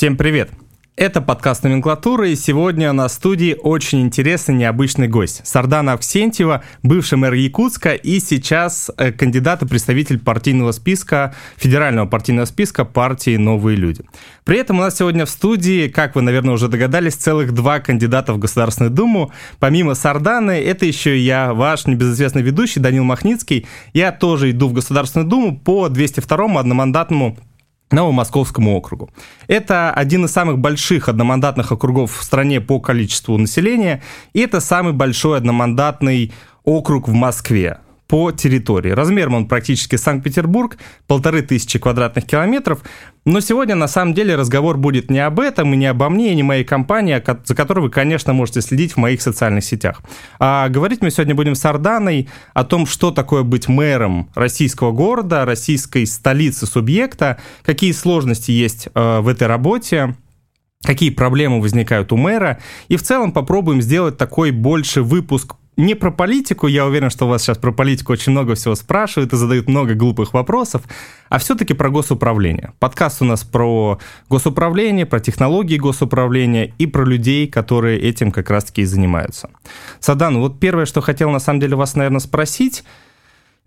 Всем привет! Это подкаст «Номенклатура», и сегодня на студии очень интересный, необычный гость. Сардана Авксентьева, бывший мэр Якутска и сейчас э, кандидат и представитель партийного списка, федерального партийного списка партии «Новые люди». При этом у нас сегодня в студии, как вы, наверное, уже догадались, целых два кандидата в Государственную Думу. Помимо Сарданы, это еще я, ваш небезызвестный ведущий Данил Махницкий. Я тоже иду в Государственную Думу по 202-му одномандатному Новомосковскому округу. Это один из самых больших одномандатных округов в стране по количеству населения, и это самый большой одномандатный округ в Москве по территории. Размером он практически Санкт-Петербург, полторы тысячи квадратных километров. Но сегодня на самом деле разговор будет не об этом и не обо мне, и не моей компании, за которой вы, конечно, можете следить в моих социальных сетях. А говорить мы сегодня будем с Арданой о том, что такое быть мэром российского города, российской столицы субъекта, какие сложности есть э, в этой работе, какие проблемы возникают у мэра, и в целом попробуем сделать такой больше выпуск не про политику, я уверен, что у вас сейчас про политику очень много всего спрашивают и задают много глупых вопросов, а все-таки про госуправление. Подкаст у нас про госуправление, про технологии госуправления и про людей, которые этим как раз-таки и занимаются. Садан, вот первое, что хотел на самом деле вас, наверное, спросить –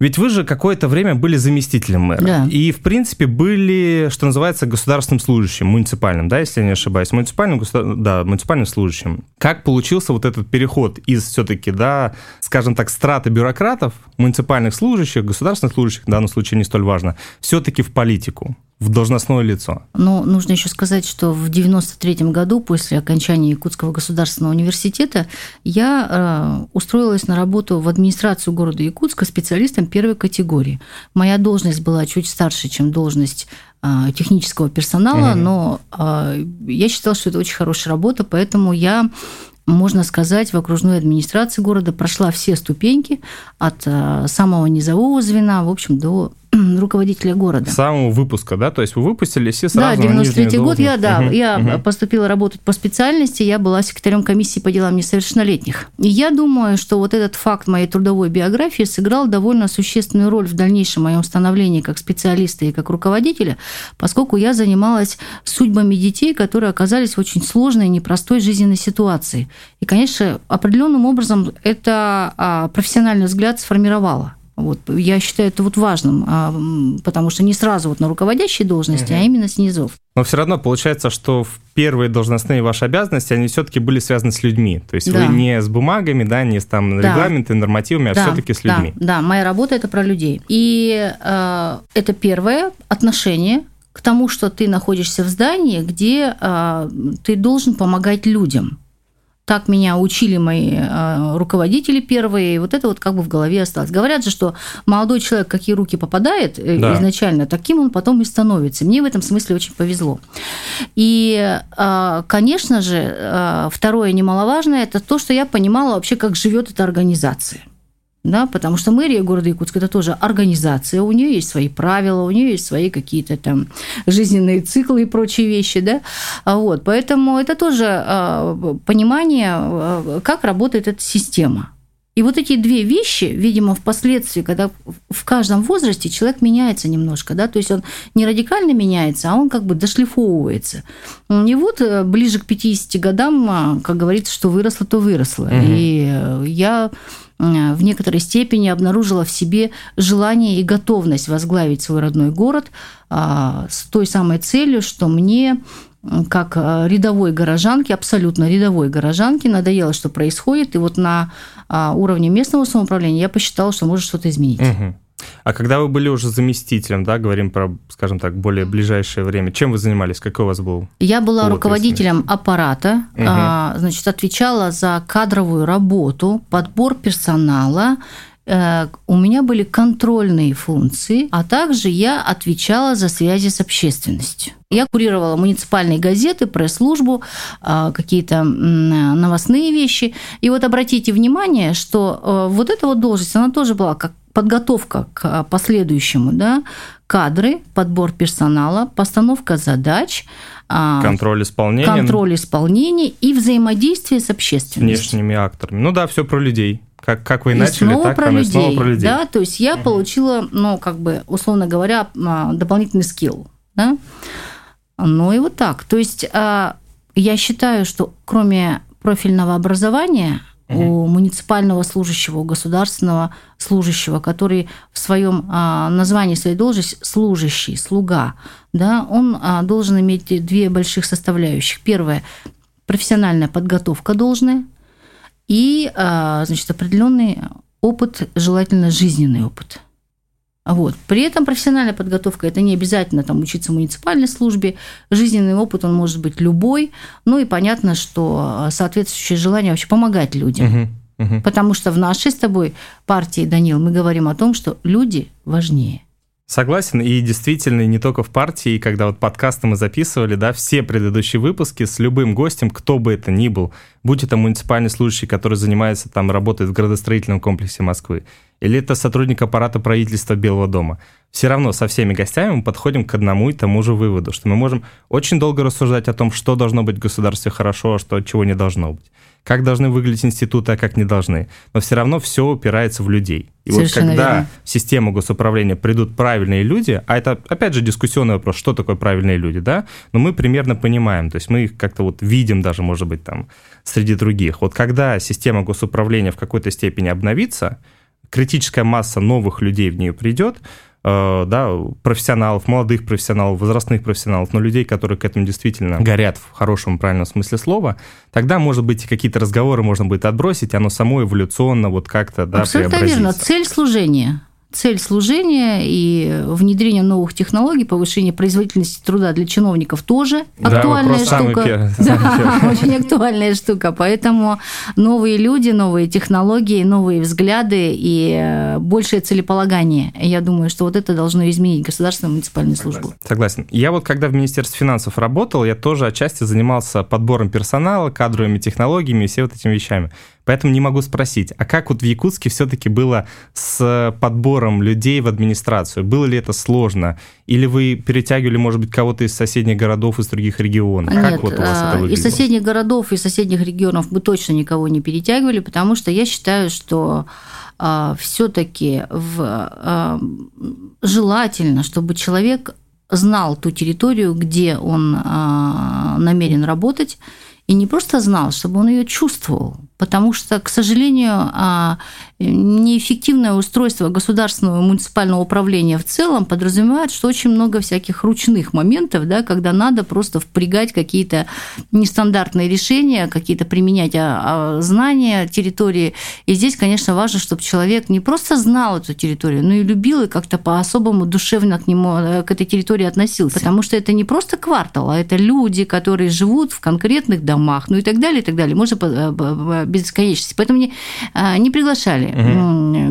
ведь вы же какое-то время были заместителем мэра. Да. И, в принципе, были, что называется, государственным служащим, муниципальным, да, если я не ошибаюсь, муниципальным, да, муниципальным служащим. Как получился вот этот переход из все-таки, да, скажем так, страты бюрократов, муниципальных служащих, государственных служащих, в данном случае не столь важно, все-таки в политику? В должностное лицо. Но нужно еще сказать, что в 93 году, после окончания Якутского государственного университета, я э, устроилась на работу в администрацию города Якутска специалистом первой категории. Моя должность была чуть старше, чем должность э, технического персонала, угу. но э, я считала, что это очень хорошая работа, поэтому я можно сказать, в окружной администрации города прошла все ступеньки от э, самого низового звена, в общем, до руководителя города. С самого выпуска, да? То есть вы выпустились и сразу Да, 93 год я, да, угу, я угу. поступила работать по специальности, я была секретарем комиссии по делам несовершеннолетних. И я думаю, что вот этот факт моей трудовой биографии сыграл довольно существенную роль в дальнейшем моем становлении как специалиста и как руководителя, поскольку я занималась судьбами детей, которые оказались в очень сложной, непростой жизненной ситуации. И, конечно, определенным образом это а, профессиональный взгляд сформировало. Вот, я считаю это вот важным, а, потому что не сразу вот на руководящей должности, угу. а именно снизов. Но все равно получается, что в первые должностные ваши обязанности, они все-таки были связаны с людьми. То есть да. вы не с бумагами, да, не с там да. регламентами, нормативами, а да. все-таки с людьми. Да, да, моя работа это про людей. И э, это первое отношение к тому, что ты находишься в здании, где э, ты должен помогать людям. Так меня учили мои э, руководители первые, и вот это вот как бы в голове осталось. Говорят же, что молодой человек, какие руки попадает э, да. изначально, таким он потом и становится. Мне в этом смысле очень повезло. И, э, конечно же, второе немаловажное, это то, что я понимала вообще, как живет эта организация да, потому что мэрия города Якутска это тоже организация, у нее есть свои правила, у нее есть свои какие-то там жизненные циклы и прочие вещи, да, а вот, поэтому это тоже а, понимание, а, как работает эта система. И вот эти две вещи, видимо, впоследствии, когда в каждом возрасте человек меняется немножко, да, то есть он не радикально меняется, а он как бы дошлифовывается. И вот э, ближе к 50 годам, как говорится, что выросло, то выросло. Угу. И э, я в некоторой степени обнаружила в себе желание и готовность возглавить свой родной город а, с той самой целью, что мне как э, рядовой горожанке, абсолютно рядовой горожанке, надоело, что происходит, и вот на а, уровне местного самоуправления я посчитала, что может что-то изменить. Угу. А когда вы были уже заместителем, да, говорим про, скажем так, более ближайшее время, чем вы занимались, какой у вас был? Я была руководителем аппарата, угу. значит, отвечала за кадровую работу, подбор персонала, э, у меня были контрольные функции, а также я отвечала за связи с общественностью. Я курировала муниципальные газеты, пресс-службу, а, какие-то новостные вещи. И вот обратите внимание, что э, вот эта вот должность, она тоже была как подготовка к последующему, да, кадры, подбор персонала, постановка задач, а, контроль исполнения, контроль исполнения и взаимодействие с общественностью. Внешними акторами. Ну да, все про людей. Как, как вы и начали, снова так про людей, снова про людей. Да, то есть я угу. получила, ну, как бы, условно говоря, а, дополнительный скилл. Да? Ну и вот так. То есть а, я считаю, что кроме профильного образования у муниципального служащего, у государственного служащего, который в своем а, названии своей должности служащий, слуга, да, он а, должен иметь две больших составляющих. Первое – профессиональная подготовка должная и, а, значит, определенный опыт, желательно жизненный опыт – вот. При этом профессиональная подготовка – это не обязательно там, учиться в муниципальной службе. Жизненный опыт, он может быть любой. Ну и понятно, что соответствующее желание вообще помогать людям. Угу, угу. Потому что в нашей с тобой партии, Данил, мы говорим о том, что люди важнее. Согласен, и действительно, не только в партии, когда вот подкасты мы записывали, да, все предыдущие выпуски с любым гостем, кто бы это ни был, будь это муниципальный служащий, который занимается там, работает в градостроительном комплексе Москвы, или это сотрудник аппарата правительства Белого дома. Все равно со всеми гостями мы подходим к одному и тому же выводу, что мы можем очень долго рассуждать о том, что должно быть в государстве хорошо, а что чего не должно быть. Как должны выглядеть институты, а как не должны. Но все равно все упирается в людей. И Совершенно вот когда верно. в систему госуправления придут правильные люди, а это, опять же, дискуссионный вопрос, что такое правильные люди, да, но мы примерно понимаем, то есть мы их как-то вот видим даже, может быть, там, среди других. Вот когда система госуправления в какой-то степени обновится, критическая масса новых людей в нее придет, да, профессионалов, молодых профессионалов, возрастных профессионалов, но людей, которые к этому действительно горят в хорошем, правильном смысле слова, тогда, может быть, какие-то разговоры можно будет отбросить, оно само эволюционно вот как-то, да, Абсолютно верно. Цель служения – цель служения и внедрение новых технологий, повышение производительности труда для чиновников тоже да, актуальная штука. Да, очень актуальная штука. Поэтому новые люди, новые технологии, новые взгляды и э, большее целеполагание. Я думаю, что вот это должно изменить государственную муниципальную службу. Согласен. Я вот когда в Министерстве финансов работал, я тоже отчасти занимался подбором персонала, кадровыми технологиями и все вот этими вещами. Поэтому не могу спросить, а как вот в Якутске все-таки было с подбором людей в администрацию? Было ли это сложно? Или вы перетягивали, может быть, кого-то из соседних городов, из других регионов? Нет, как вот у вас это выглядело? из соседних городов, из соседних регионов мы точно никого не перетягивали, потому что я считаю, что а, все-таки в, а, желательно, чтобы человек знал ту территорию, где он а, намерен работать, и не просто знал, чтобы он ее чувствовал. Потому что, к сожалению, а, неэффективное устройство государственного и муниципального управления в целом подразумевает, что очень много всяких ручных моментов, да, когда надо просто впрягать какие-то нестандартные решения, какие-то применять а, а, знания территории. И здесь, конечно, важно, чтобы человек не просто знал эту территорию, но и любил и как-то по-особому душевно к нему, э, к этой территории относился. Потому что это не просто квартал, а это люди, которые живут в конкретных домах, ну и так далее, и так далее. Можно э, бесконечности. Поэтому не, не приглашали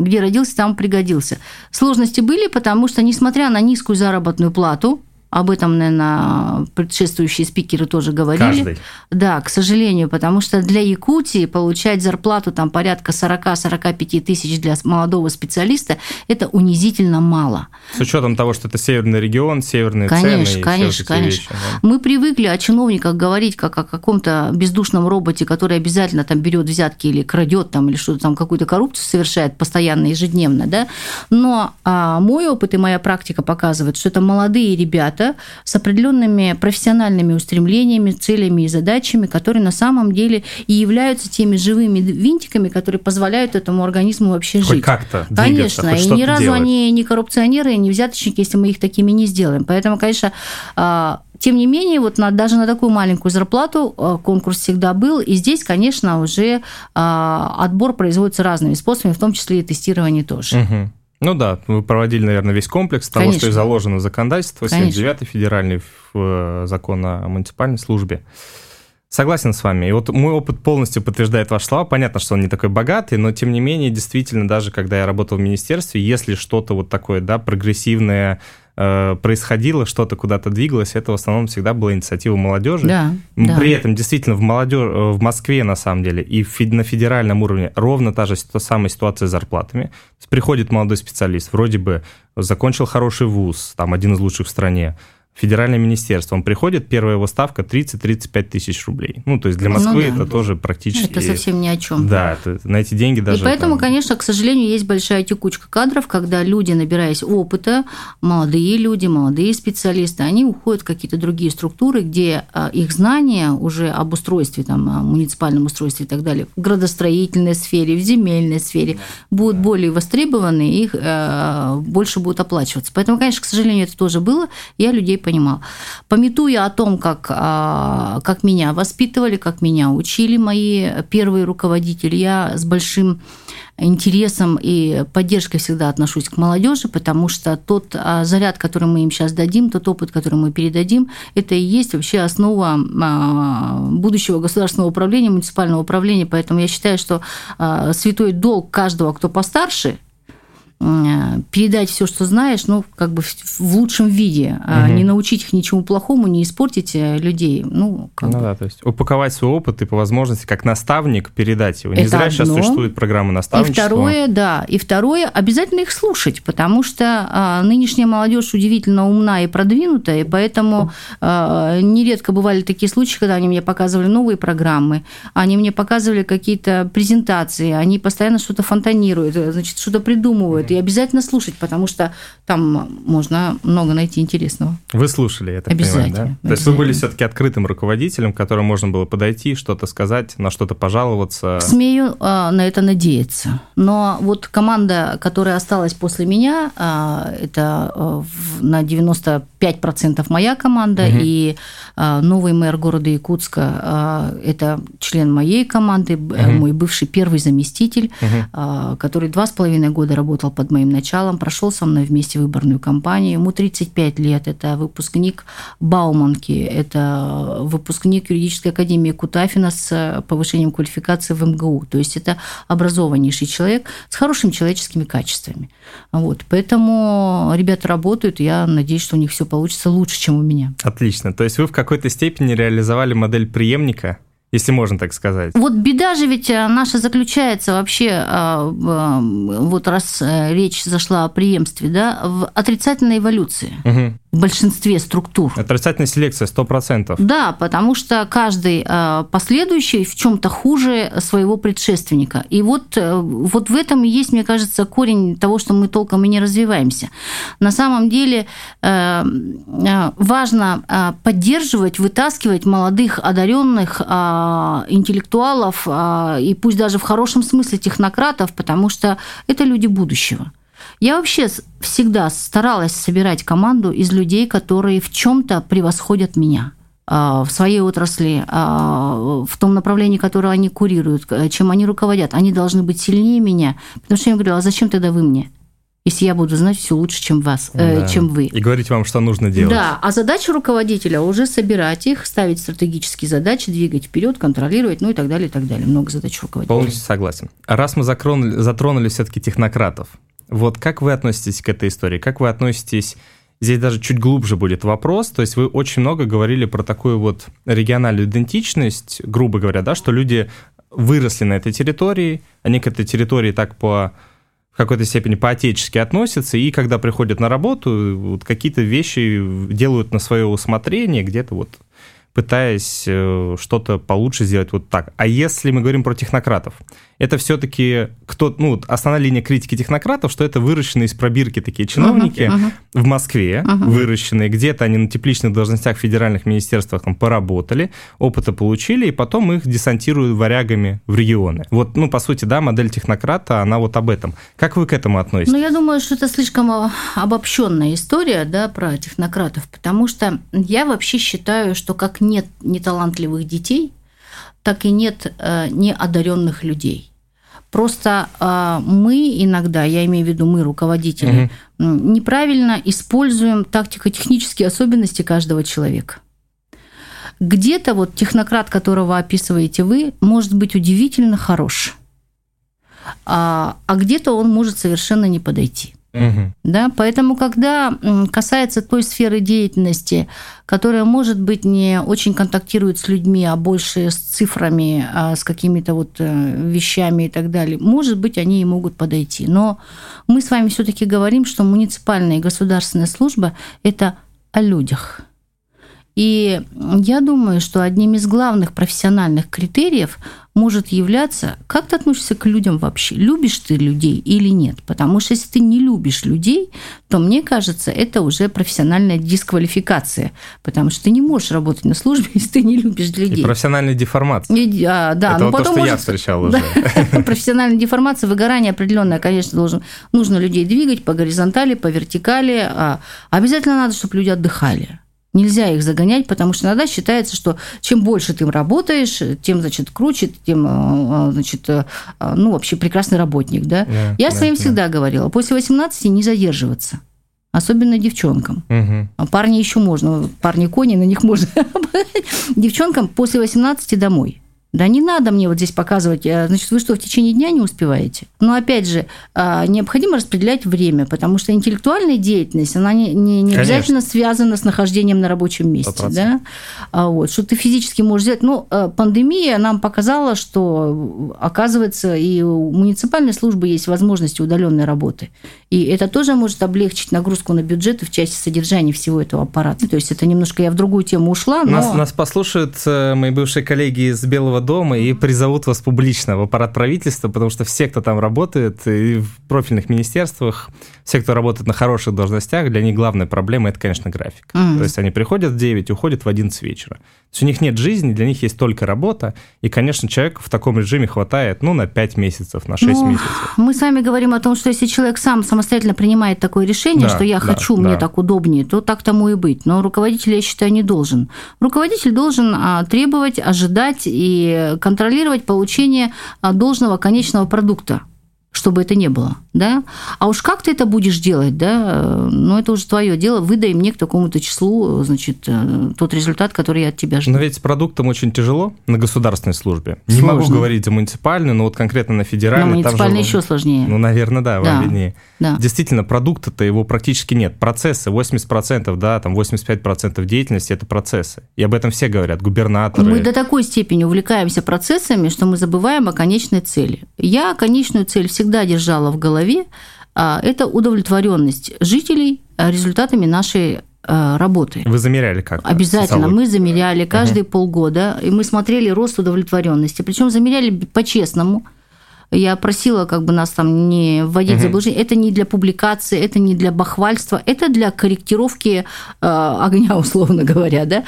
где родился, там пригодился. Сложности были, потому что, несмотря на низкую заработную плату, об этом, наверное, предшествующие спикеры тоже говорили. Каждый. Да, к сожалению, потому что для Якутии получать зарплату там порядка 40-45 тысяч для молодого специалиста – это унизительно мало. С учетом того, что это северный регион, северные конечно, цены. Конечно, конечно, Вещи, да? Мы привыкли о чиновниках говорить как о каком-то бездушном роботе, который обязательно там берет взятки или крадет там или что-то там какую-то коррупцию совершает постоянно, ежедневно, да. Но а, мой опыт и моя практика показывает, что это молодые ребята, ребята с определенными профессиональными устремлениями, целями и задачами, которые на самом деле и являются теми живыми винтиками, которые позволяют этому организму вообще хоть жить. как-то Конечно, хоть и ни разу делать. они не коррупционеры, не взяточники, если мы их такими не сделаем. Поэтому, конечно, а, тем не менее, вот на, даже на такую маленькую зарплату а, конкурс всегда был, и здесь, конечно, уже а, отбор производится разными способами, в том числе и тестирование тоже. Угу. Ну да, вы проводили, наверное, весь комплекс того, Конечно. что и заложено в законодательство, 79-й федеральный э, закон о муниципальной службе. Согласен с вами. И вот мой опыт полностью подтверждает ваши слова. Понятно, что он не такой богатый, но тем не менее, действительно, даже когда я работал в министерстве, если что-то вот такое, да, прогрессивное, Э, происходило, что-то куда-то двигалось, это в основном всегда была инициатива молодежи. Да, При да. этом действительно в молодежь, э, в Москве на самом деле и на федеральном уровне ровно та же та самая ситуация с зарплатами. Приходит молодой специалист, вроде бы закончил хороший вуз, там один из лучших в стране, федеральное министерство. Он приходит, первая его ставка 30-35 тысяч рублей. Ну, то есть для ну Москвы ну, да. это тоже практически... Это совсем ни о чем. Да, это, на эти деньги даже... И поэтому, там... конечно, к сожалению, есть большая текучка кадров, когда люди, набираясь опыта, молодые люди, молодые специалисты, они уходят в какие-то другие структуры, где а, их знания уже об устройстве, там, муниципальном устройстве и так далее, в градостроительной сфере, в земельной сфере, будут более востребованы, их э, больше будут оплачиваться. Поэтому, конечно, к сожалению, это тоже было. Я людей понимал. Пометуя о том, как, а, как меня воспитывали, как меня учили мои первые руководители, я с большим интересом и поддержкой всегда отношусь к молодежи, потому что тот а, заряд, который мы им сейчас дадим, тот опыт, который мы передадим, это и есть вообще основа а, будущего государственного управления, муниципального управления. Поэтому я считаю, что святой долг каждого, кто постарше, передать все, что знаешь, ну, как бы в лучшем виде, угу. не научить их ничему плохому, не испортить э, людей. Ну, как ну бы. да, то есть упаковать свой опыт и по возможности как наставник передать его. Не Это зря одно. сейчас существует программа наставничества. И второе, да, и второе, обязательно их слушать, потому что а, нынешняя молодежь удивительно умна и продвинутая, и поэтому а, нередко бывали такие случаи, когда они мне показывали новые программы, они мне показывали какие-то презентации, они постоянно что-то фонтанируют, значит, что-то придумывают, и обязательно слушать, потому что там можно много найти интересного. Вы слушали, это обязательно, понимаю, да? То есть вы были все-таки открытым руководителем, к которому можно было подойти, что-то сказать, на что-то пожаловаться. Смею э, на это надеяться. Но вот команда, которая осталась после меня, э, это э, на 95% моя команда, угу. и новый мэр города Якутска это член моей команды, угу. мой бывший первый заместитель, угу. который два с половиной года работал под моим началом, прошел со мной вместе выборную кампанию. Ему 35 лет, это выпускник Бауманки, это выпускник юридической академии Кутафина с повышением квалификации в МГУ. То есть это образованнейший человек с хорошими человеческими качествами. Вот. Поэтому ребята работают, я надеюсь, что у них все получится лучше, чем у меня. Отлично. То есть вы в какой-то степени реализовали модель преемника если можно так сказать. Вот беда же ведь э, наша заключается вообще, э, вот раз э, речь зашла о преемстве, да, в отрицательной эволюции. Угу в большинстве структур. Отрицательная селекция 100%. Да, потому что каждый последующий в чем-то хуже своего предшественника. И вот, вот в этом и есть, мне кажется, корень того, что мы толком и не развиваемся. На самом деле важно поддерживать, вытаскивать молодых, одаренных интеллектуалов, и пусть даже в хорошем смысле технократов, потому что это люди будущего. Я вообще всегда старалась собирать команду из людей, которые в чем-то превосходят меня а, в своей отрасли, в том направлении, которое они курируют, чем они руководят. Они должны быть сильнее меня. Потому что я говорю, а зачем тогда вы мне? если я буду знать все лучше, чем вас, э, да. чем вы. И говорить вам, что нужно делать. Да, а задача руководителя уже собирать их, ставить стратегические задачи, двигать вперед, контролировать, ну и так далее, и так далее. Много задач руководителя. Полностью согласен. Раз мы затронули, затронули все-таки технократов, вот как вы относитесь к этой истории? Как вы относитесь Здесь даже чуть глубже будет вопрос. То есть вы очень много говорили про такую вот региональную идентичность, грубо говоря, да, что люди выросли на этой территории, они к этой территории так по в какой-то степени по-отечески относятся, и когда приходят на работу, вот какие-то вещи делают на свое усмотрение, где-то вот пытаясь э, что-то получше сделать вот так. А если мы говорим про технократов, это все-таки кто, ну, основная линия критики технократов, что это выращенные из пробирки такие чиновники uh-huh, uh-huh. в Москве, uh-huh. выращенные, где-то они на тепличных должностях в федеральных министерствах там поработали, опыта получили, и потом их десантируют варягами в регионы. Вот, ну, по сути, да, модель технократа, она вот об этом. Как вы к этому относитесь? Ну, я думаю, что это слишком обобщенная история, да, про технократов, потому что я вообще считаю, что как нет неталантливых детей, так и нет э, неодаренных людей. Просто э, мы иногда, я имею в виду мы, руководители, угу. неправильно используем тактико-технические особенности каждого человека. Где-то вот технократ, которого описываете вы, может быть удивительно хорош, а, а где-то он может совершенно не подойти. Да, поэтому, когда касается той сферы деятельности, которая, может быть, не очень контактирует с людьми, а больше с цифрами, а с какими-то вот э, вещами и так далее, может быть, они и могут подойти. Но мы с вами все-таки говорим, что муниципальная и государственная служба – это о людях. И я думаю, что одним из главных профессиональных критериев может являться, как ты относишься к людям вообще, любишь ты людей или нет. Потому что если ты не любишь людей, то, мне кажется, это уже профессиональная дисквалификация, потому что ты не можешь работать на службе, если ты не любишь людей. И профессиональная деформация. И, а, да, это но вот потом то, что может... я встречал уже. профессиональная деформация, выгорание определенное, конечно, должен, нужно людей двигать по горизонтали, по вертикали. А обязательно надо, чтобы люди отдыхали. Нельзя их загонять, потому что иногда считается, что чем больше ты работаешь, тем, значит, круче, тем, э, значит, э, ну, вообще прекрасный работник, да. Yeah, Я yeah, своим yeah. всегда говорила, после 18 не задерживаться. Особенно девчонкам. Угу. Парни еще можно, парни кони, на них можно. Девчонкам после 18 домой. Да не надо мне вот здесь показывать, э, значит, вы что, в течение дня не успеваете? Но опять же, а, необходимо распределять время, потому что интеллектуальная деятельность, она не, не, не обязательно связана с нахождением на рабочем месте. Да? А вот, что ты физически можешь сделать. Ну, э, пандемия нам показала, что, оказывается, и у муниципальной службы есть возможности удаленной работы. И это тоже может облегчить нагрузку на бюджеты в части содержания всего этого аппарата. То есть это немножко я в другую тему ушла, но... Нас, нас послушают э, мои бывшие коллеги из Белого дома и призовут вас публично в аппарат правительства, потому что все, кто там работает, и в профильных министерствах, все, кто работает на хороших должностях, для них главная проблема – это, конечно, график. Mm-hmm. То есть они приходят в 9, уходят в 11 вечера. То есть у них нет жизни, для них есть только работа, и, конечно, человеку в таком режиме хватает, ну, на 5 месяцев, на 6 ну, месяцев. Мы сами говорим о том, что если человек сам самостоятельно принимает такое решение, да, что я да, хочу, да. мне так удобнее, то так тому и быть. Но руководитель, я считаю, не должен. Руководитель должен а, требовать, ожидать и контролировать получение а, должного конечного продукта чтобы это не было, да? А уж как ты это будешь делать, да? Ну, это уже твое дело. Выдай мне к такому-то числу, значит, э, тот результат, который я от тебя жду. Но ведь с продуктом очень тяжело на государственной службе. Сложно. Не могу говорить за муниципальную, но вот конкретно на федеральной. На муниципальной же, еще сложнее. Ну, наверное, да, вам да. виднее. Да. Действительно, продукта-то его практически нет. Процессы, 80%, да, там 85% деятельности – это процессы. И об этом все говорят, губернаторы. Мы до такой степени увлекаемся процессами, что мы забываем о конечной цели. Я конечную цель всегда всегда держала в голове, а, это удовлетворенность жителей а, результатами нашей а, работы. Вы замеряли как? Обязательно. Мы замеряли каждые угу. полгода, и мы смотрели рост удовлетворенности. Причем замеряли по-честному. Я просила как бы нас там не вводить в заблуждение. Это не для публикации, это не для бахвальства, это для корректировки э, огня, условно говоря, да.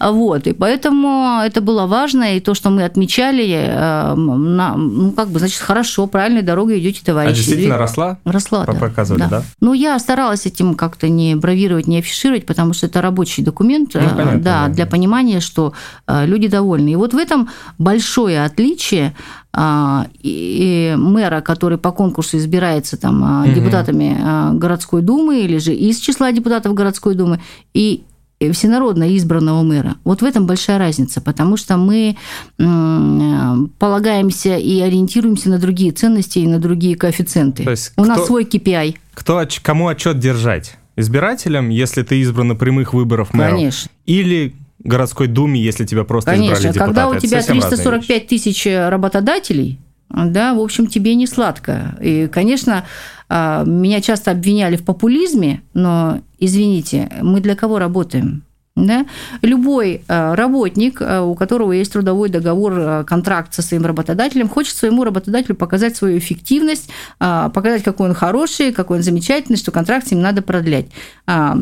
Вот, и поэтому это было важно, и то, что мы отмечали, э, на, ну, как бы, значит, хорошо, правильной дорогой идете, товарищи. А действительно росла? Росла, да. Показывали, да. да? Ну, я старалась этим как-то не бравировать, не афишировать, потому что это рабочий документ, ну, понятно, да, да, для понимания, что э, люди довольны. И вот в этом большое отличие а, и мэра, который по конкурсу избирается там угу. депутатами а, городской думы или же из числа депутатов городской думы, и всенародно избранного мэра. Вот в этом большая разница, потому что мы полагаемся и ориентируемся на другие ценности и на другие коэффициенты. То есть У кто, нас свой KPI. Кто, кому отчет держать? Избирателям, если ты избран на прямых выборах мэра? Конечно. Или городской думе, если тебя просто Конечно, избрали депутаты. когда у тебя 345 тысяч работодателей, да, в общем, тебе не сладко. И, конечно, а, меня часто обвиняли в популизме, но, извините, мы для кого работаем? Да? Любой э, работник, э, у которого есть трудовой договор, э, контракт со своим работодателем, хочет своему работодателю показать свою эффективность, показать, какой он хороший, какой он замечательный, что контракт с ним надо продлять. А,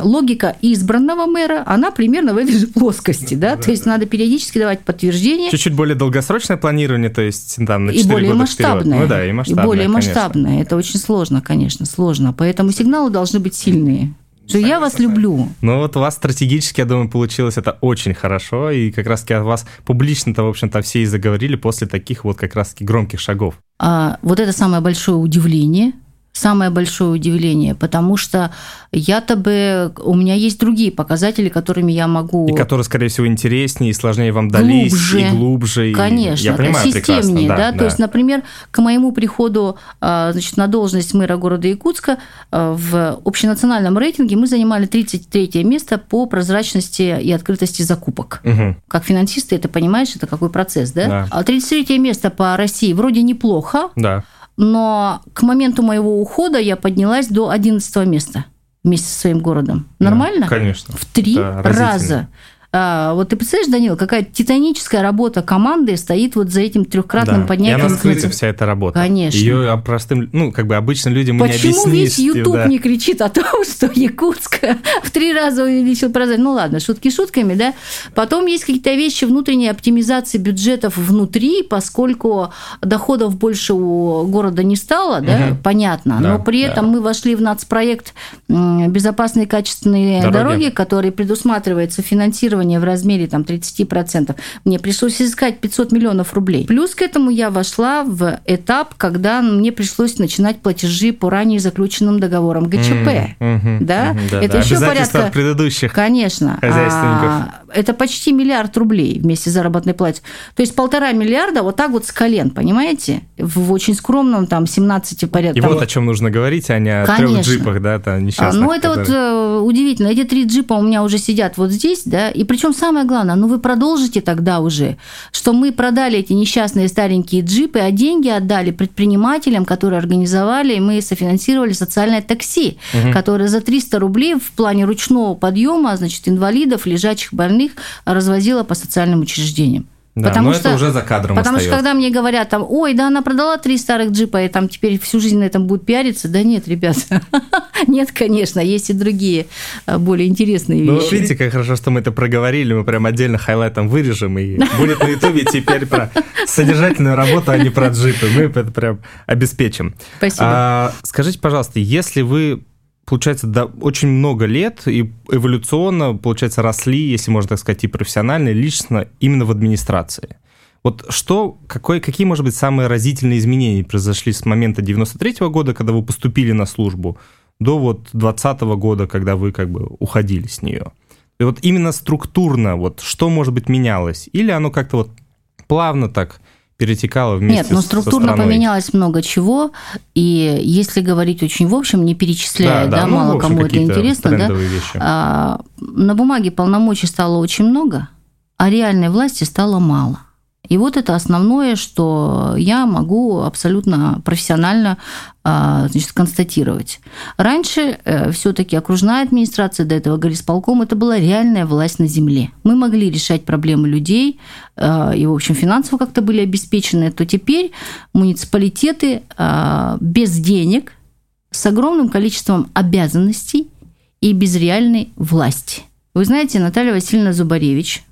логика избранного мэра, она примерно в этой же плоскости. Да? То есть надо периодически давать подтверждение. Чуть-чуть более долгосрочное планирование, то есть там, на 4 и более года масштабное. Ну да, и масштабное, И более конечно. масштабное. Это очень сложно, конечно, сложно. Поэтому сигналы должны быть сильные. Что я вас люблю. Ну вот у вас стратегически, я думаю, получилось это очень хорошо, и как раз-таки о вас публично-то, в общем-то, все и заговорили после таких вот как раз-таки громких шагов. А, вот это самое большое удивление – самое большое удивление, потому что я-то бы... У меня есть другие показатели, которыми я могу... И которые, скорее всего, интереснее и сложнее вам дались, глубже, и глубже. Конечно, и... я понимаю системнее. Да, да? Да. То есть, например, к моему приходу а, значит, на должность мэра города Якутска а, в общенациональном рейтинге мы занимали 33 место по прозрачности и открытости закупок. Угу. Как финансисты, это понимаешь, это какой процесс, да? да. А 33 место по России вроде неплохо. Да но к моменту моего ухода я поднялась до 11 места. вместе со своим городом. Нормально? Да, конечно. В три да, раза. А, вот ты представляешь, Данил, какая титаническая работа команды стоит вот за этим трехкратным да. поднятием. И она скрыта вся эта работа. Конечно. Ее простым, ну, как бы обычным людям Почему не объяснишь. Почему весь YouTube да. не кричит о том, что Якутск в три раза увеличил производительность? Ну ладно, шутки шутками, да. Потом есть какие-то вещи внутренней оптимизации бюджетов внутри, поскольку доходов больше у города не стало, да, угу. понятно. Да, Но при этом да. мы вошли в нацпроект «Безопасные качественные дороги», дороги который предусматривается финансирование финансирование в размере там, 30%, мне пришлось искать 500 миллионов рублей. Плюс к этому я вошла в этап, когда мне пришлось начинать платежи по ранее заключенным договорам ГЧП. Mm-hmm, mm-hmm, да? Mm-hmm, да? Это да. еще порядка... предыдущих Конечно. Хозяйственников. А, это почти миллиард рублей вместе с заработной платой. То есть полтора миллиарда вот так вот с колен, понимаете? В очень скромном там 17 порядка. И вот о чем нужно говорить, а не о трех джипах, да, там несчастных. Ну, это которые... вот э, удивительно. Эти три джипа у меня уже сидят вот здесь, да, и причем самое главное, ну вы продолжите тогда уже, что мы продали эти несчастные старенькие джипы, а деньги отдали предпринимателям, которые организовали, и мы софинансировали социальное такси, угу. которое за 300 рублей в плане ручного подъема, значит, инвалидов, лежачих больных развозило по социальным учреждениям. Да, потому но что, это уже за кадром Потому остается. что когда мне говорят, там, ой, да она продала три старых джипа, и там теперь всю жизнь на этом будет пиариться, да нет, ребята, нет, конечно, есть и другие а, более интересные ну, вещи. Ну, видите, как хорошо, что мы это проговорили, мы прям отдельно хайлайтом вырежем, и будет на ютубе теперь про содержательную работу, а не про джипы. Мы это прям обеспечим. Спасибо. А, скажите, пожалуйста, если вы получается, да, очень много лет и эволюционно, получается, росли, если можно так сказать, и профессионально, и лично именно в администрации. Вот что, какой, какие, может быть, самые разительные изменения произошли с момента 93 -го года, когда вы поступили на службу, до вот 20 -го года, когда вы как бы уходили с нее? И вот именно структурно, вот что, может быть, менялось? Или оно как-то вот плавно так перетекало вместе Нет, но структурно поменялось много чего, и если говорить очень в общем, не перечисляя, да, да, да ну, мало общем, кому это интересно, да, вещи. А, на бумаге полномочий стало очень много, а реальной власти стало мало. И вот это основное, что я могу абсолютно профессионально а, значит, констатировать. Раньше э, все-таки окружная администрация, до этого горисполком, это была реальная власть на земле. Мы могли решать проблемы людей а, и, в общем, финансово как-то были обеспечены, то теперь муниципалитеты а, без денег, с огромным количеством обязанностей и без реальной власти. Вы знаете, Наталья Васильевна Зубаревич,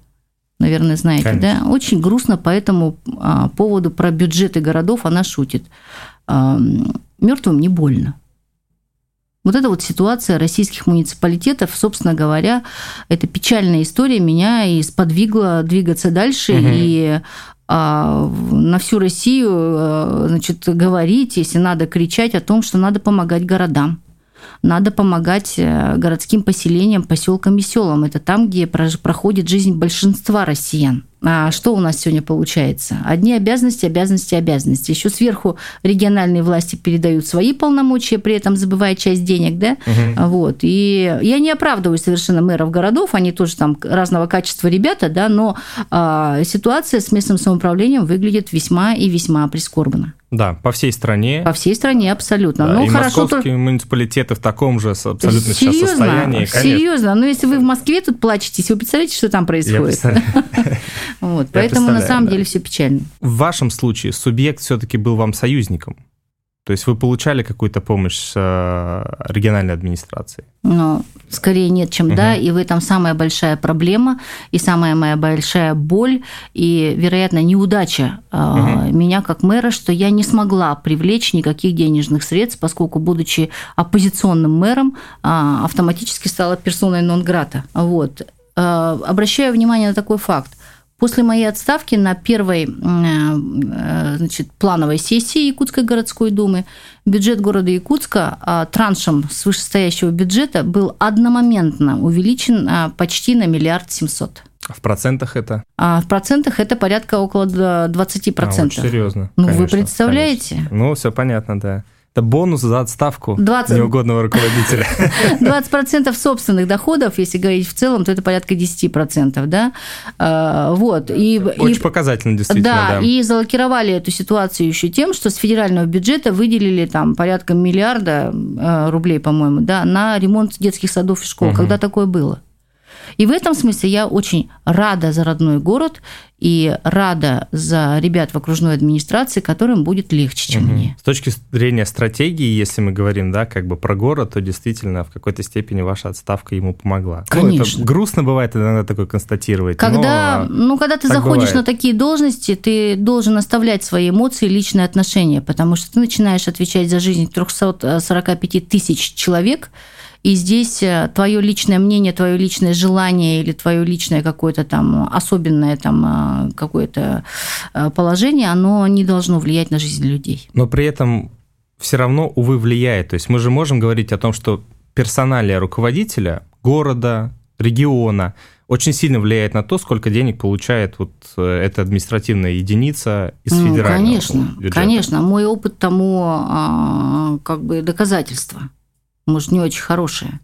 наверное, знаете, Конечно. да? Очень грустно по этому а, поводу про бюджеты городов она шутит. Мертвым не больно. Вот эта вот ситуация российских муниципалитетов, собственно говоря, это печальная история меня и сподвигла двигаться дальше угу. и а, на всю Россию, а, значит, говорить, если надо кричать о том, что надо помогать городам надо помогать э, городским поселениям, поселкам и селам. Это там, где проходит жизнь большинства россиян. А что у нас сегодня получается? Одни обязанности, обязанности, обязанности. Еще сверху региональные власти передают свои полномочия, при этом забывая часть денег, да? Угу. Вот. И я не оправдываю совершенно мэров городов, они тоже там разного качества ребята, да, но а, ситуация с местным самоуправлением выглядит весьма и весьма прискорбно. Да, по всей стране. По всей стране, абсолютно. Да, ну, и хорошо, московские то... муниципалитеты в таком же абсолютно Серьезно? сейчас состоянии. Конечно. Серьезно? Ну, если вы в Москве тут плачетесь, вы представляете, что там происходит? Вот, поэтому на самом деле все печально. В вашем случае субъект все-таки был вам союзником. То есть вы получали какую-то помощь с э, региональной администрацией? Ну, скорее нет, чем угу. да. И в этом самая большая проблема и самая моя большая боль и, вероятно, неудача угу. меня как мэра, что я не смогла привлечь никаких денежных средств, поскольку, будучи оппозиционным мэром, а, автоматически стала персоной нон-грата. Вот. Э, обращаю внимание на такой факт. После моей отставки на первой э, значит, плановой сессии Якутской городской думы бюджет города Якутска а, траншем с вышестоящего бюджета был одномоментно увеличен а, почти на миллиард семьсот. А в процентах это? А в процентах это порядка около 20%. А, очень серьезно. Ну, конечно, вы представляете? Конечно. Ну, все понятно, да. Это бонус за отставку 20... неугодного руководителя. 20% собственных доходов, если говорить в целом, то это порядка 10%, да? А, вот. И, Очень и, показательно, действительно, да, да. и залокировали эту ситуацию еще тем, что с федерального бюджета выделили там порядка миллиарда э, рублей, по-моему, да, на ремонт детских садов и школ. Угу. Когда такое было? И в этом смысле я очень рада за родной город и рада за ребят в окружной администрации, которым будет легче, чем угу. мне. С точки зрения стратегии, если мы говорим, да, как бы про город, то действительно в какой-то степени ваша отставка ему помогла. Конечно. Ну, это грустно бывает иногда такое констатировать. Когда, но ну, когда ты заходишь бывает. на такие должности, ты должен оставлять свои эмоции, личные отношения, потому что ты начинаешь отвечать за жизнь 345 тысяч человек, и здесь э, твое личное мнение, твое личное желание или твое личное какое-то там особенное там э, какое-то э, положение, оно не должно влиять на жизнь людей. Но при этом все равно, увы, влияет. То есть мы же можем говорить о том, что персоналия руководителя города, региона очень сильно влияет на то, сколько денег получает вот эта административная единица из ну, федерального конечно, бюджета. Конечно, мой опыт тому а, как бы доказательство может, не очень хорошее.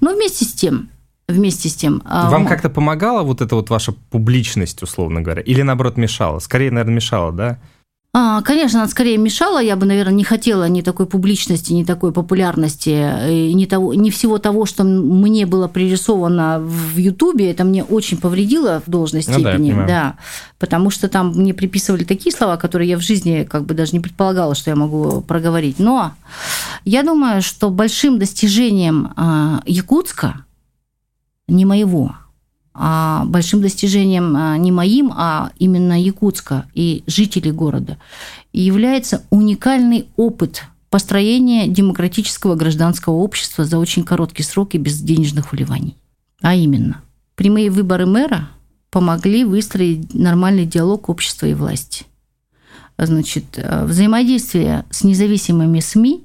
Но вместе с тем, вместе с тем... А, Вам как-то помогала вот эта вот ваша публичность, условно говоря? Или, наоборот, мешала? Скорее, наверное, мешала, да? А, конечно, она скорее мешала. Я бы, наверное, не хотела ни такой публичности, ни такой популярности, э, ни, того, ни всего того, что мне было пририсовано в Ютубе. Это мне очень повредило в должной степени. Ну, да, да, потому что там мне приписывали такие слова, которые я в жизни как бы даже не предполагала, что я могу проговорить. Но я думаю, что большим достижением а, Якутска, не моего, большим достижением а, не моим, а именно Якутска и жителей города, является уникальный опыт построения демократического гражданского общества за очень короткий срок и без денежных вливаний. А именно, прямые выборы мэра помогли выстроить нормальный диалог общества и власти. Значит, э, взаимодействие с независимыми СМИ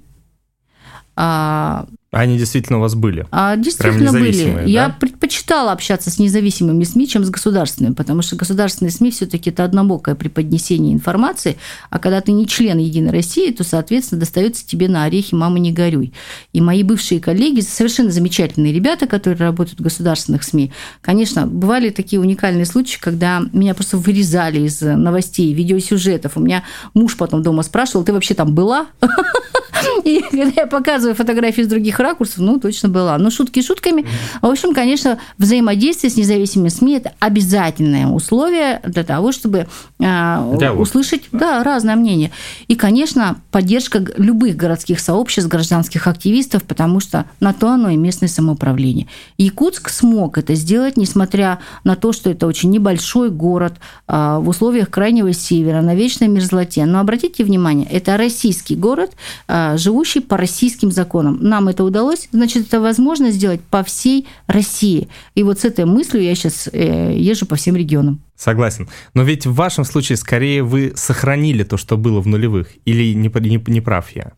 а, они действительно у вас были? А, действительно были. Да? Я предпочитала общаться с независимыми СМИ, чем с государственными, потому что государственные СМИ все-таки это однобокое преподнесение информации, а когда ты не член Единой России, то, соответственно, достается тебе на орехи «мама, не горюй». И мои бывшие коллеги, совершенно замечательные ребята, которые работают в государственных СМИ, конечно, бывали такие уникальные случаи, когда меня просто вырезали из новостей, видеосюжетов. У меня муж потом дома спрашивал, ты вообще там была? И когда я показываю фотографии с других ракурсов, ну, точно была. Но шутки шутками. В общем, конечно, взаимодействие с независимыми СМИ – это обязательное условие для того, чтобы э, услышать да, разное мнение. И, конечно, поддержка любых городских сообществ, гражданских активистов, потому что на то оно и местное самоуправление. Якутск смог это сделать, несмотря на то, что это очень небольшой город э, в условиях крайнего севера, на вечной мерзлоте. Но обратите внимание, это российский город, э, живущий по российским законам. Нам это удалось, значит, это возможно сделать по всей России. И вот с этой мыслью я сейчас э, езжу по всем регионам. Согласен. Но ведь в вашем случае скорее вы сохранили то, что было в нулевых, или не, не, не прав я?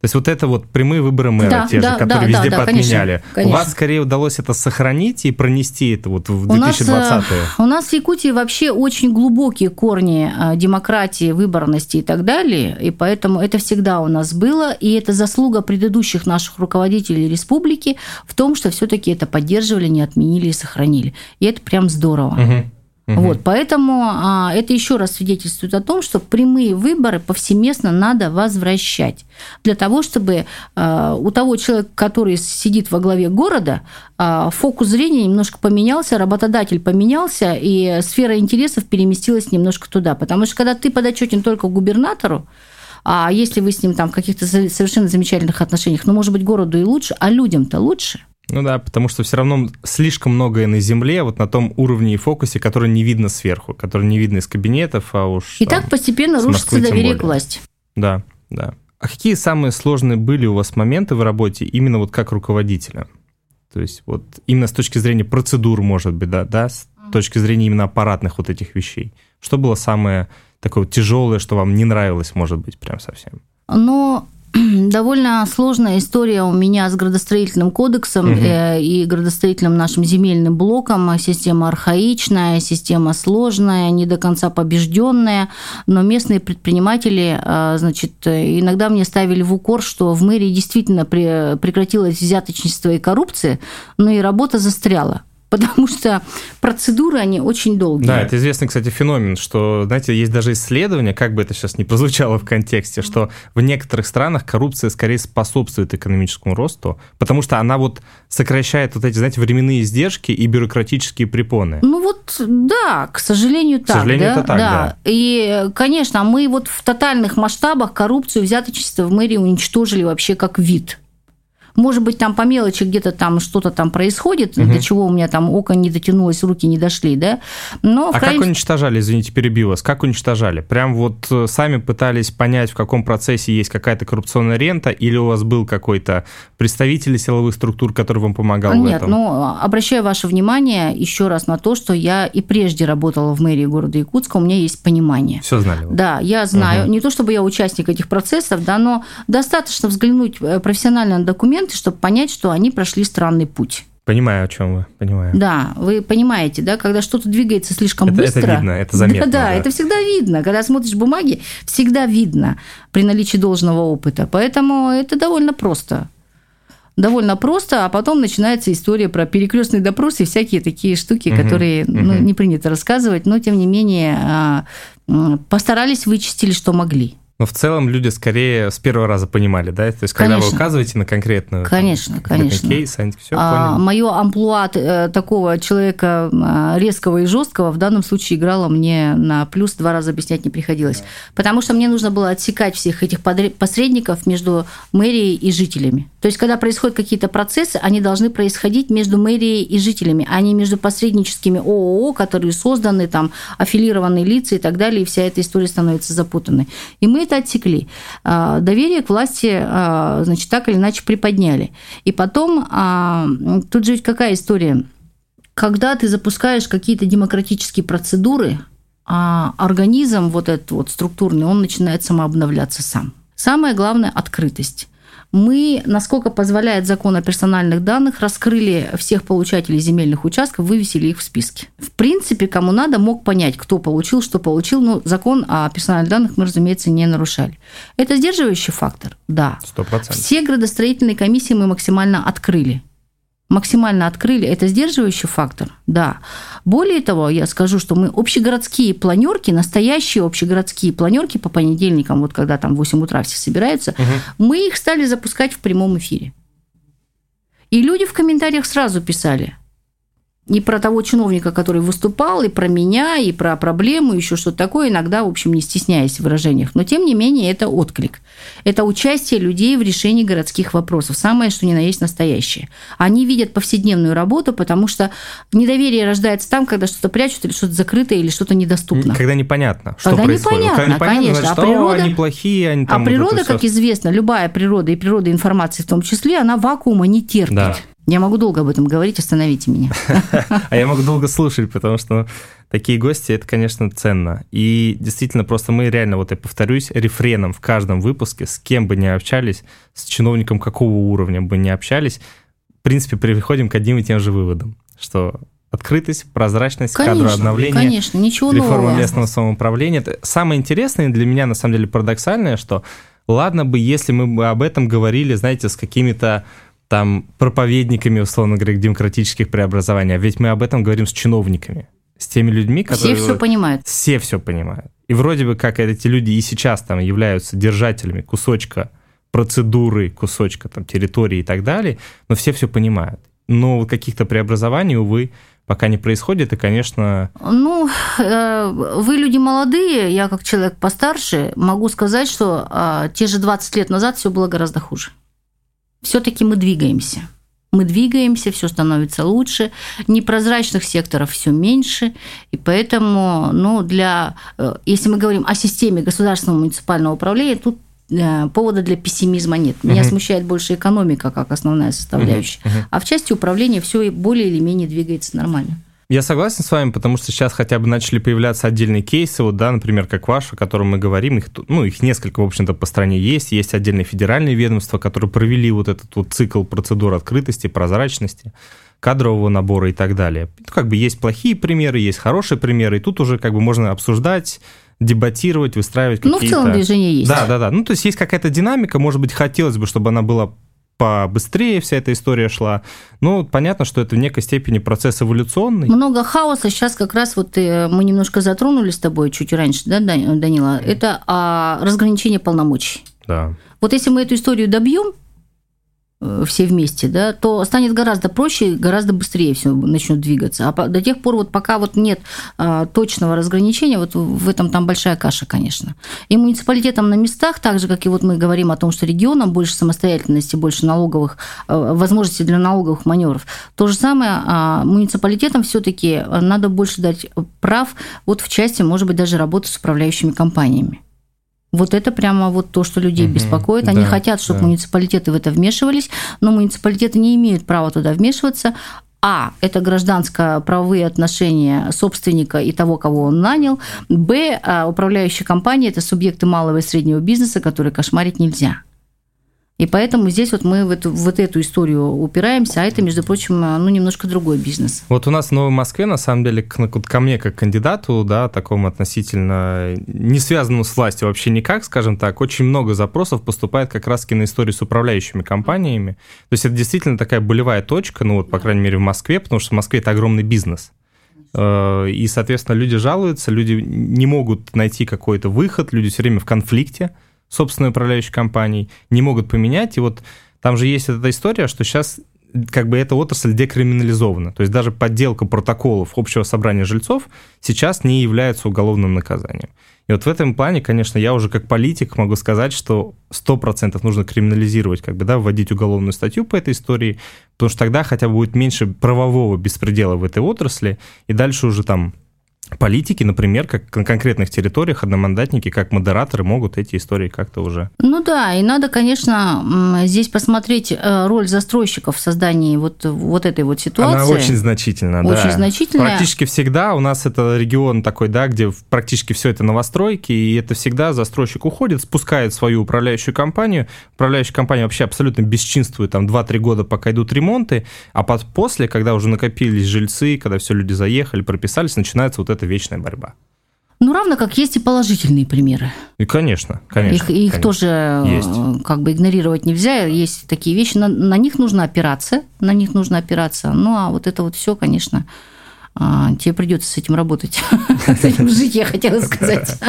То есть вот это вот прямые выборы мэра, да, те да, же, которые да, везде да, подменяли. Конечно, конечно. У вас скорее удалось это сохранить и пронести это вот в 2020 У у нас в Якутии вообще очень глубокие корни а, демократии, выборности и так далее, и поэтому это всегда у нас было, и это заслуга предыдущих наших руководителей республики в том, что все-таки это поддерживали, не отменили и сохранили. И это прям здорово. Угу. Угу. Вот, поэтому а, это еще раз свидетельствует о том, что прямые выборы повсеместно надо возвращать для того, чтобы а, у того человека, который сидит во главе города, а, фокус зрения немножко поменялся, работодатель поменялся, и сфера интересов переместилась немножко туда. Потому что когда ты подотчетен только губернатору, а если вы с ним там в каких-то совершенно замечательных отношениях, ну, может быть, городу и лучше, а людям-то лучше – ну да, потому что все равно слишком многое на Земле, вот на том уровне и фокусе, который не видно сверху, который не видно из кабинетов, а уж... И там, так постепенно рушится доверие к власти. Да, да. А какие самые сложные были у вас моменты в работе именно вот как руководителя? То есть вот именно с точки зрения процедур, может быть, да, да, с точки зрения именно аппаратных вот этих вещей. Что было самое такое тяжелое, что вам не нравилось, может быть, прям совсем? Но Довольно сложная история у меня с градостроительным кодексом угу. и градостроительным нашим земельным блоком. Система архаичная, система сложная, не до конца побежденная, но местные предприниматели, а, значит, иногда мне ставили в укор, что в мэрии действительно прекратилось взяточничество и коррупция, но и работа застряла потому что процедуры, они очень долгие. Да, это известный, кстати, феномен, что, знаете, есть даже исследования, как бы это сейчас не прозвучало в контексте, что в некоторых странах коррупция скорее способствует экономическому росту, потому что она вот сокращает вот эти, знаете, временные издержки и бюрократические препоны. Ну вот, да, к сожалению, так. К сожалению, да? это так, да. да. И, конечно, мы вот в тотальных масштабах коррупцию, взяточество в мэрии уничтожили вообще как вид. Может быть, там по мелочи где-то там что-то там происходит, угу. до чего у меня там око не дотянулось, руки не дошли, да. Но а крайне... как уничтожали, извините, перебила, как уничтожали? Прям вот э, сами пытались понять, в каком процессе есть какая-то коррупционная рента, или у вас был какой-то представитель силовых структур, который вам помогал Нет, в этом? Нет, ну, обращаю ваше внимание еще раз на то, что я и прежде работала в мэрии города Якутска, у меня есть понимание. Все знали. Вы. Да, я знаю. Угу. Не то, чтобы я участник этих процессов, да, но достаточно взглянуть э, профессионально на документ, моменты, чтобы понять, что они прошли странный путь. Понимаю, о чем вы, понимаю. Да, вы понимаете, да, когда что-то двигается слишком это, быстро. Это видно, это заметно. Да, да, да, это всегда видно. Когда смотришь бумаги, всегда видно при наличии должного опыта. Поэтому это довольно просто. Довольно просто, а потом начинается история про перекрестный допрос и всякие такие штуки, угу, которые угу. Ну, не принято рассказывать, но тем не менее а, постарались вычистили, что могли. Но в целом люди скорее с первого раза понимали, да? То есть, когда конечно. вы указываете на конкретную конечно, там, конечно. кейс, они все а, поняли. Мое амплуа э, такого человека а, резкого и жесткого в данном случае играло мне на плюс, два раза объяснять не приходилось. Да. Потому что мне нужно было отсекать всех этих посредников между мэрией и жителями. То есть, когда происходят какие-то процессы, они должны происходить между мэрией и жителями, а не между посредническими ООО, которые созданы, там, аффилированные лица и так далее, и вся эта история становится запутанной. И мы это отсекли. А, доверие к власти, а, значит, так или иначе приподняли. И потом, а, тут же ведь какая история? Когда ты запускаешь какие-то демократические процедуры, организм вот этот вот структурный, он начинает самообновляться сам. Самое главное – открытость мы, насколько позволяет закон о персональных данных, раскрыли всех получателей земельных участков, вывесили их в списке. В принципе, кому надо, мог понять, кто получил, что получил, но закон о персональных данных мы, разумеется, не нарушали. Это сдерживающий фактор? Да. 100%. Все градостроительные комиссии мы максимально открыли максимально открыли, это сдерживающий фактор, да. Более того, я скажу, что мы общегородские планерки, настоящие общегородские планерки по понедельникам, вот когда там в 8 утра все собираются, угу. мы их стали запускать в прямом эфире. И люди в комментариях сразу писали – и про того чиновника, который выступал, и про меня, и про проблему, еще что-то такое, иногда, в общем, не стесняясь в выражениях. Но, тем не менее, это отклик. Это участие людей в решении городских вопросов. Самое, что ни на есть настоящее. Они видят повседневную работу, потому что недоверие рождается там, когда что-то прячут, или что-то закрыто, или что-то недоступно. Когда непонятно, что когда происходит. Непонятно, когда непонятно, конечно. Значит, а природа, они плохие, они там А природа, как известно, любая природа, и природа информации в том числе, она вакуума не терпит. Да. Я могу долго об этом говорить, остановите меня. А я могу долго слушать, потому что такие гости, это, конечно, ценно. И действительно, просто мы реально, вот я повторюсь, рефреном в каждом выпуске, с кем бы ни общались, с чиновником какого уровня бы ни общались, в принципе, приходим к одним и тем же выводам, что открытость, прозрачность, конечно, кадровое обновление, конечно, ничего реформа нового. местного самоуправления. Это самое интересное для меня, на самом деле, парадоксальное, что ладно бы, если мы бы об этом говорили, знаете, с какими-то там проповедниками, условно говоря, демократических преобразований, а ведь мы об этом говорим с чиновниками, с теми людьми, которые... Все все понимают. Все все понимают. И вроде бы как эти люди и сейчас там являются держателями кусочка процедуры, кусочка там территории и так далее, но все все понимают. Но каких-то преобразований, увы, пока не происходит, и, конечно... Ну, э, вы люди молодые, я как человек постарше могу сказать, что а, те же 20 лет назад все было гораздо хуже все-таки мы двигаемся. Мы двигаемся, все становится лучше, непрозрачных секторов все меньше, и поэтому, ну, для, э, если мы говорим о системе государственного муниципального управления, тут э, повода для пессимизма нет. Меня угу. смущает больше экономика как основная составляющая, угу. а в части управления все более или менее двигается нормально. Я согласен с вами, потому что сейчас хотя бы начали появляться отдельные кейсы, вот, да, например, как ваш, о котором мы говорим, их, ну, их несколько, в общем-то, по стране есть, есть отдельные федеральные ведомства, которые провели вот этот вот цикл процедур открытости, прозрачности, кадрового набора и так далее. Ну, как бы есть плохие примеры, есть хорошие примеры, и тут уже как бы можно обсуждать, дебатировать, выстраивать какие-то... Ну, в целом движение есть. Да, да, да. Ну, то есть есть какая-то динамика, может быть, хотелось бы, чтобы она была побыстрее вся эта история шла. Ну, понятно, что это в некой степени процесс эволюционный. Много хаоса. Сейчас как раз вот э, мы немножко затронули с тобой чуть раньше, да, Данила? Это а, разграничение полномочий. Да. Вот если мы эту историю добьем, все вместе, да, то станет гораздо проще, гораздо быстрее все начнет двигаться. А до тех пор, вот пока вот нет а, точного разграничения, вот в этом там большая каша, конечно. И муниципалитетам на местах, так же, как и вот мы говорим о том, что регионам больше самостоятельности, больше налоговых, э, возможностей для налоговых маневров, то же самое а, муниципалитетам все-таки надо больше дать прав вот в части, может быть, даже работы с управляющими компаниями. Вот это прямо вот то, что людей угу, беспокоит. Они да, хотят, чтобы да. муниципалитеты в это вмешивались, но муниципалитеты не имеют права туда вмешиваться. А. Это гражданско-правовые отношения собственника и того, кого он нанял. Б. А, управляющая компания – это субъекты малого и среднего бизнеса, которые кошмарить нельзя. И поэтому здесь вот мы в эту, вот эту историю упираемся, а это, между прочим, ну, немножко другой бизнес. Вот у нас в Новой Москве, на самом деле, к, ко мне как кандидату, да, такому относительно не связанному с властью вообще никак, скажем так, очень много запросов поступает как раз на истории с управляющими компаниями. То есть это действительно такая болевая точка, ну вот, по крайней мере, в Москве, потому что в Москве это огромный бизнес. Э, и, соответственно, люди жалуются, люди не могут найти какой-то выход, люди все время в конфликте собственной управляющей компанией, не могут поменять. И вот там же есть эта история, что сейчас как бы эта отрасль декриминализована. То есть даже подделка протоколов общего собрания жильцов сейчас не является уголовным наказанием. И вот в этом плане, конечно, я уже как политик могу сказать, что 100% нужно криминализировать, как бы, да, вводить уголовную статью по этой истории, потому что тогда хотя бы будет меньше правового беспредела в этой отрасли, и дальше уже там политики, например, как на конкретных территориях одномандатники, как модераторы могут эти истории как-то уже... Ну да, и надо, конечно, здесь посмотреть э, роль застройщиков в создании вот, вот этой вот ситуации. Она очень значительна, очень да. значительная. Практически всегда у нас это регион такой, да, где практически все это новостройки, и это всегда застройщик уходит, спускает свою управляющую компанию. Управляющая компания вообще абсолютно бесчинствует там 2-3 года, пока идут ремонты, а после, когда уже накопились жильцы, когда все люди заехали, прописались, начинается вот это это вечная борьба. Ну, равно как есть и положительные примеры. И, конечно, конечно. Их, их конечно. тоже э, есть. как бы игнорировать нельзя. Есть такие вещи, на, на них нужно опираться, на них нужно опираться. Ну, а вот это вот все, конечно, а, тебе придется с этим работать, с этим жить, я хотела сказать.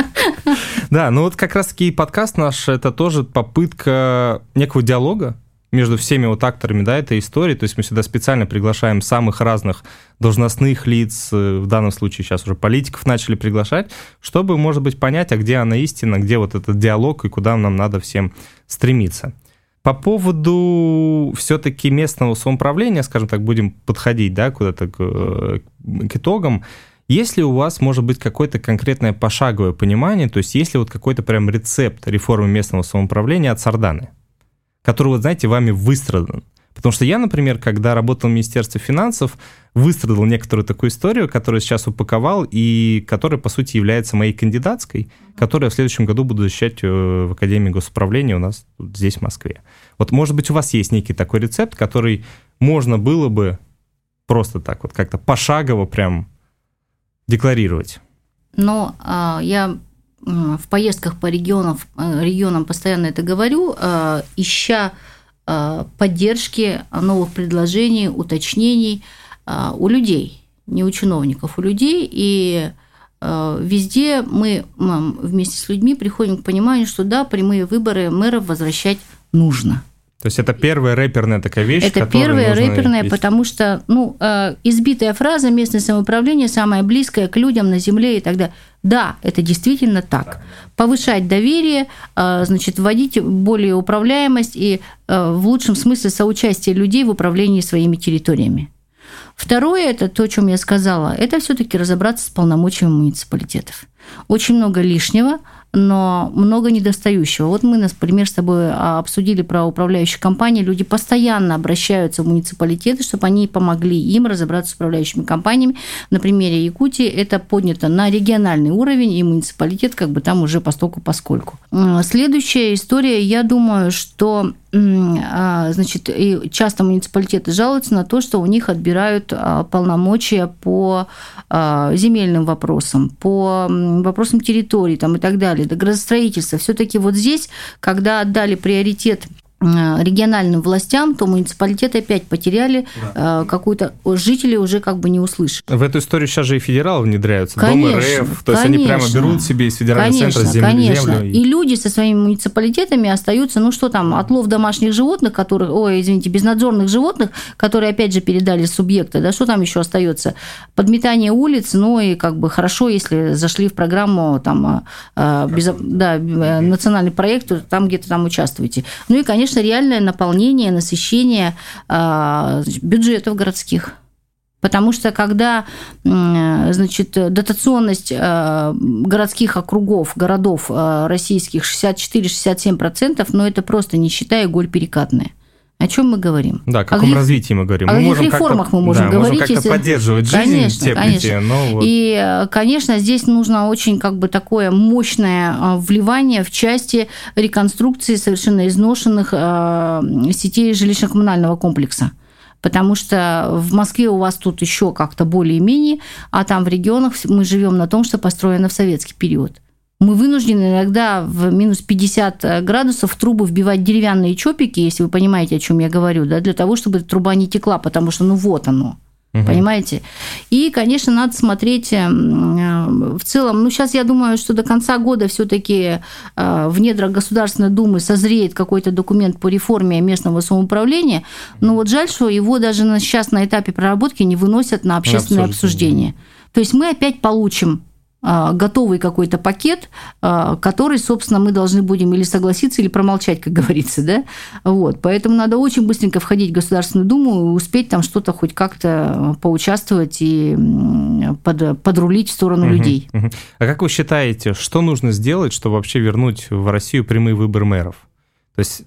Да, ну вот как раз-таки подкаст наш – это тоже попытка некого диалога между всеми вот акторами да, этой истории. То есть мы сюда специально приглашаем самых разных должностных лиц, э, в данном случае сейчас уже политиков начали приглашать, чтобы, может быть, понять, а где она истина, где вот этот диалог и куда нам надо всем стремиться. По поводу все-таки местного самоуправления, скажем так, будем подходить да, куда-то к, э, к итогам. Если у вас может быть какое-то конкретное пошаговое понимание, то есть если вот какой-то прям рецепт реформы местного самоуправления от Сарданы, который, вот знаете, вами выстрадан. Потому что я, например, когда работал в Министерстве финансов, выстрадал некоторую такую историю, которую сейчас упаковал, и которая, по сути, является моей кандидатской, которую я в следующем году буду защищать э, в Академии госуправления у нас тут, здесь, в Москве. Вот, может быть, у вас есть некий такой рецепт, который можно было бы просто так вот как-то пошагово прям декларировать? Ну, я в поездках по регионам, э, регионам постоянно это говорю, э, ища э, поддержки, новых предложений, уточнений у людей, не у чиновников, у людей. И везде мы вместе с людьми приходим к пониманию, что да, прямые выборы мэров возвращать нужно – то есть это первая рэперная такая вещь, Это первая рэперная, есть. потому что, ну, э, избитая фраза «местное самоуправление самое близкое к людям на земле» и так далее. Да, это действительно так. Повышать доверие, э, значит, вводить более управляемость и э, в лучшем смысле соучастие людей в управлении своими территориями. Второе, это то, о чем я сказала, это все-таки разобраться с полномочиями муниципалитетов. Очень много лишнего, но много недостающего. Вот мы, например, с тобой обсудили про управляющие компании. Люди постоянно обращаются в муниципалитеты, чтобы они помогли им разобраться с управляющими компаниями. На примере Якутии это поднято на региональный уровень, и муниципалитет как бы там уже постольку поскольку. Следующая история, я думаю, что а, значит, и часто муниципалитеты жалуются на то, что у них отбирают а, полномочия по а, земельным вопросам, по вопросам территории там, и так далее, до градостроительства. Все-таки вот здесь, когда отдали приоритет региональным властям, то муниципалитеты опять потеряли да. Э, какую-то... Жители уже как бы не услышат. В эту историю сейчас же и федералы внедряются. Конечно, Дом РФ. То есть они прямо берут себе из федерального конечно, центра землю. Конечно. землю. И люди со своими муниципалитетами остаются, ну что там, отлов домашних животных, которых, ой, извините, безнадзорных животных, которые опять же передали субъекты, да, что там еще остается? Подметание улиц, ну и как бы хорошо, если зашли в программу там, э, без, да, национальный проект, то там где-то там участвуете. Ну и, конечно, конечно, реальное наполнение, насыщение а, бюджетов городских. Потому что когда значит, дотационность а, городских округов, городов а, российских 64-67%, но это просто нищета и голь перекатная. О чем мы говорим? Да, о каком каких, развитии мы говорим. О мы каких реформах мы можем да, говорить. Можем как-то поддерживать жизнь, конечно, теплите, конечно. Но вот... И, конечно, здесь нужно очень как бы такое мощное а, вливание в части реконструкции совершенно изношенных а, сетей жилищно-коммунального комплекса потому что в Москве у вас тут еще как-то более-менее, а там в регионах мы живем на том, что построено в советский период мы вынуждены иногда в минус 50 э, градусов в трубу вбивать деревянные чопики, если вы понимаете, о чем я говорю, да, для того, чтобы труба не текла, потому что ну вот оно. Угу. Понимаете? И, конечно, надо смотреть э, в целом. Ну, сейчас я думаю, что до конца года все-таки э, в недрах Государственной Думы созреет какой-то документ по реформе местного самоуправления. Но вот жаль, что его даже сейчас на этапе проработки не выносят на общественное обсуждение. То есть мы опять получим готовый какой-то пакет, а, который, собственно, мы должны будем или согласиться, или промолчать, как говорится, да, вот, поэтому надо очень быстренько входить в Государственную Думу и успеть там что-то хоть как-то поучаствовать и под, подрулить в сторону угу, людей. Угу. А как вы считаете, что нужно сделать, чтобы вообще вернуть в Россию прямые выборы мэров? То есть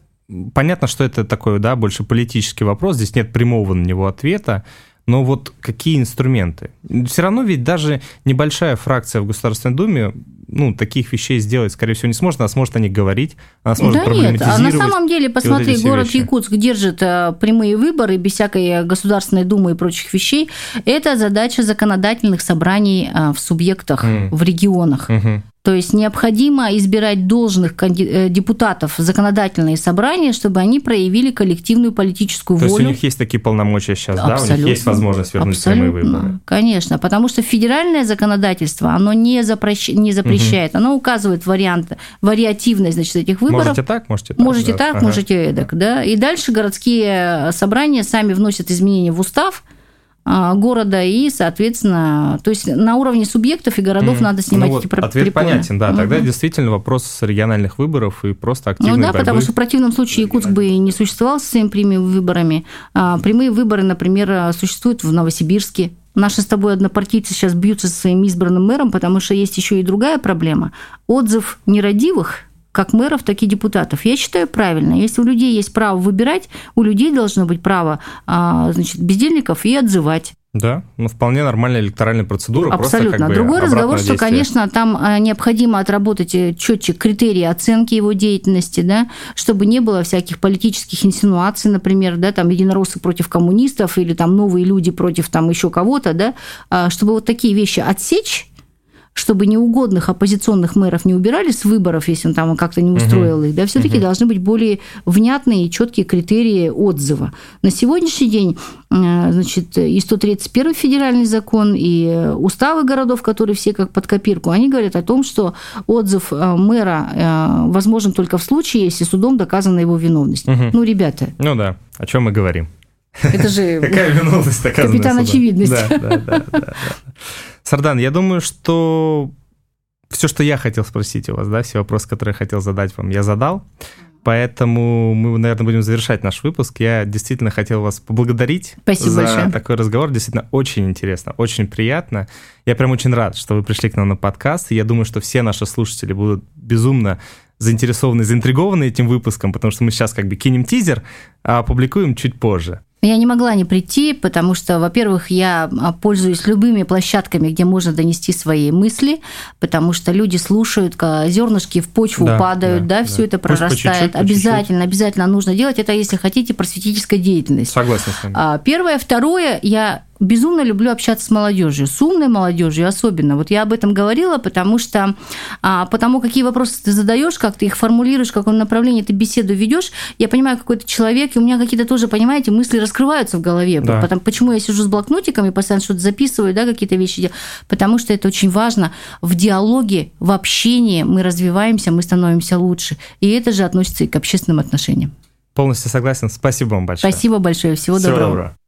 понятно, что это такой, да, больше политический вопрос, здесь нет прямого на него ответа, но вот какие инструменты? Все равно ведь даже небольшая фракция в Государственной Думе ну, таких вещей сделать, скорее всего, не сможет. Она сможет о них говорить, она сможет да нет, а на самом деле, посмотри, вот город вещи. Якутск держит э, прямые выборы без всякой Государственной Думы и прочих вещей. Это задача законодательных собраний э, в субъектах, mm. в регионах. Mm-hmm. То есть необходимо избирать должных э, депутатов в законодательные собрания, чтобы они проявили коллективную политическую волю. То есть у них есть такие полномочия сейчас, Абсолютно. да? У них есть возможность вернуть Абсолютно. прямые выборы? Конечно, потому что федеральное законодательство, оно не, запрещ... не запрещает, угу. оно указывает вариант, вариативность значит, этих выборов. Можете так, можете так. Можете да. так, ага. можете эдак, да. И дальше городские собрания сами вносят изменения в устав, города и, соответственно, то есть на уровне субъектов и городов mm. надо снимать ну, эти вот Ответ препоны. понятен, да. Тогда угу. действительно вопрос региональных выборов и просто активной Ну да, борьбы. потому что в противном случае Якутск бы не существовал с своими прямыми выборами. А, прямые выборы, например, существуют в Новосибирске. Наши с тобой однопартийцы сейчас бьются со своим избранным мэром, потому что есть еще и другая проблема. Отзыв нерадивых как мэров, так и депутатов. Я считаю правильно. Если у людей есть право выбирать, у людей должно быть право а, значит, бездельников и отзывать. Да, ну вполне нормальная электоральная процедура. Абсолютно. Просто, как бы, Другой разговор, что, конечно, там а, необходимо отработать э, четче критерии оценки его деятельности, да, чтобы не было всяких политических инсинуаций, например, да, там единороссы против коммунистов или там новые люди против там еще кого-то, да, а, чтобы вот такие вещи отсечь чтобы неугодных оппозиционных мэров не убирали с выборов, если он там как-то не устроил угу. их, да, все-таки угу. должны быть более внятные и четкие критерии отзыва. На сегодняшний день, э, значит, и 131 федеральный закон, и уставы городов, которые все как под копирку, они говорят о том, что отзыв э, мэра э, возможен только в случае, если судом доказана его виновность. Угу. Ну, ребята. Ну да, о чем мы говорим. Это же Какая виновность доказана Капитан очевидность. Да, да, да, да. Сардан, я думаю, что все, что я хотел спросить у вас, да, все вопросы, которые я хотел задать вам, я задал. Поэтому мы, наверное, будем завершать наш выпуск. Я действительно хотел вас поблагодарить Спасибо за большое. такой разговор. Действительно, очень интересно, очень приятно. Я прям очень рад, что вы пришли к нам на подкаст. И я думаю, что все наши слушатели будут безумно заинтересованы, заинтригованы этим выпуском, потому что мы сейчас как бы кинем тизер, а опубликуем чуть позже. Я не могла не прийти, потому что, во-первых, я а, пользуюсь любыми площадками, где можно донести свои мысли, потому что люди слушают, зернышки в почву да, падают, да, да, да. все это прорастает. По чуть-чуть, по обязательно, чуть-чуть. обязательно нужно делать. Это, если хотите, просветительская деятельность. Согласен с вами. А, первое. Второе, я безумно люблю общаться с молодежью, с умной молодежью особенно. Вот я об этом говорила, потому что а, потому какие вопросы ты задаешь, как ты их формулируешь, в каком направлении ты беседу ведешь, я понимаю, какой то человек, и у меня какие-то тоже, понимаете, мысли раскрываются в голове. Да. Потому, почему я сижу с блокнотиками, постоянно что-то записываю, да, какие-то вещи делаю, потому что это очень важно. В диалоге, в общении мы развиваемся, мы становимся лучше. И это же относится и к общественным отношениям. Полностью согласен. Спасибо вам большое. Спасибо большое. Всего, Всего доброго. доброго.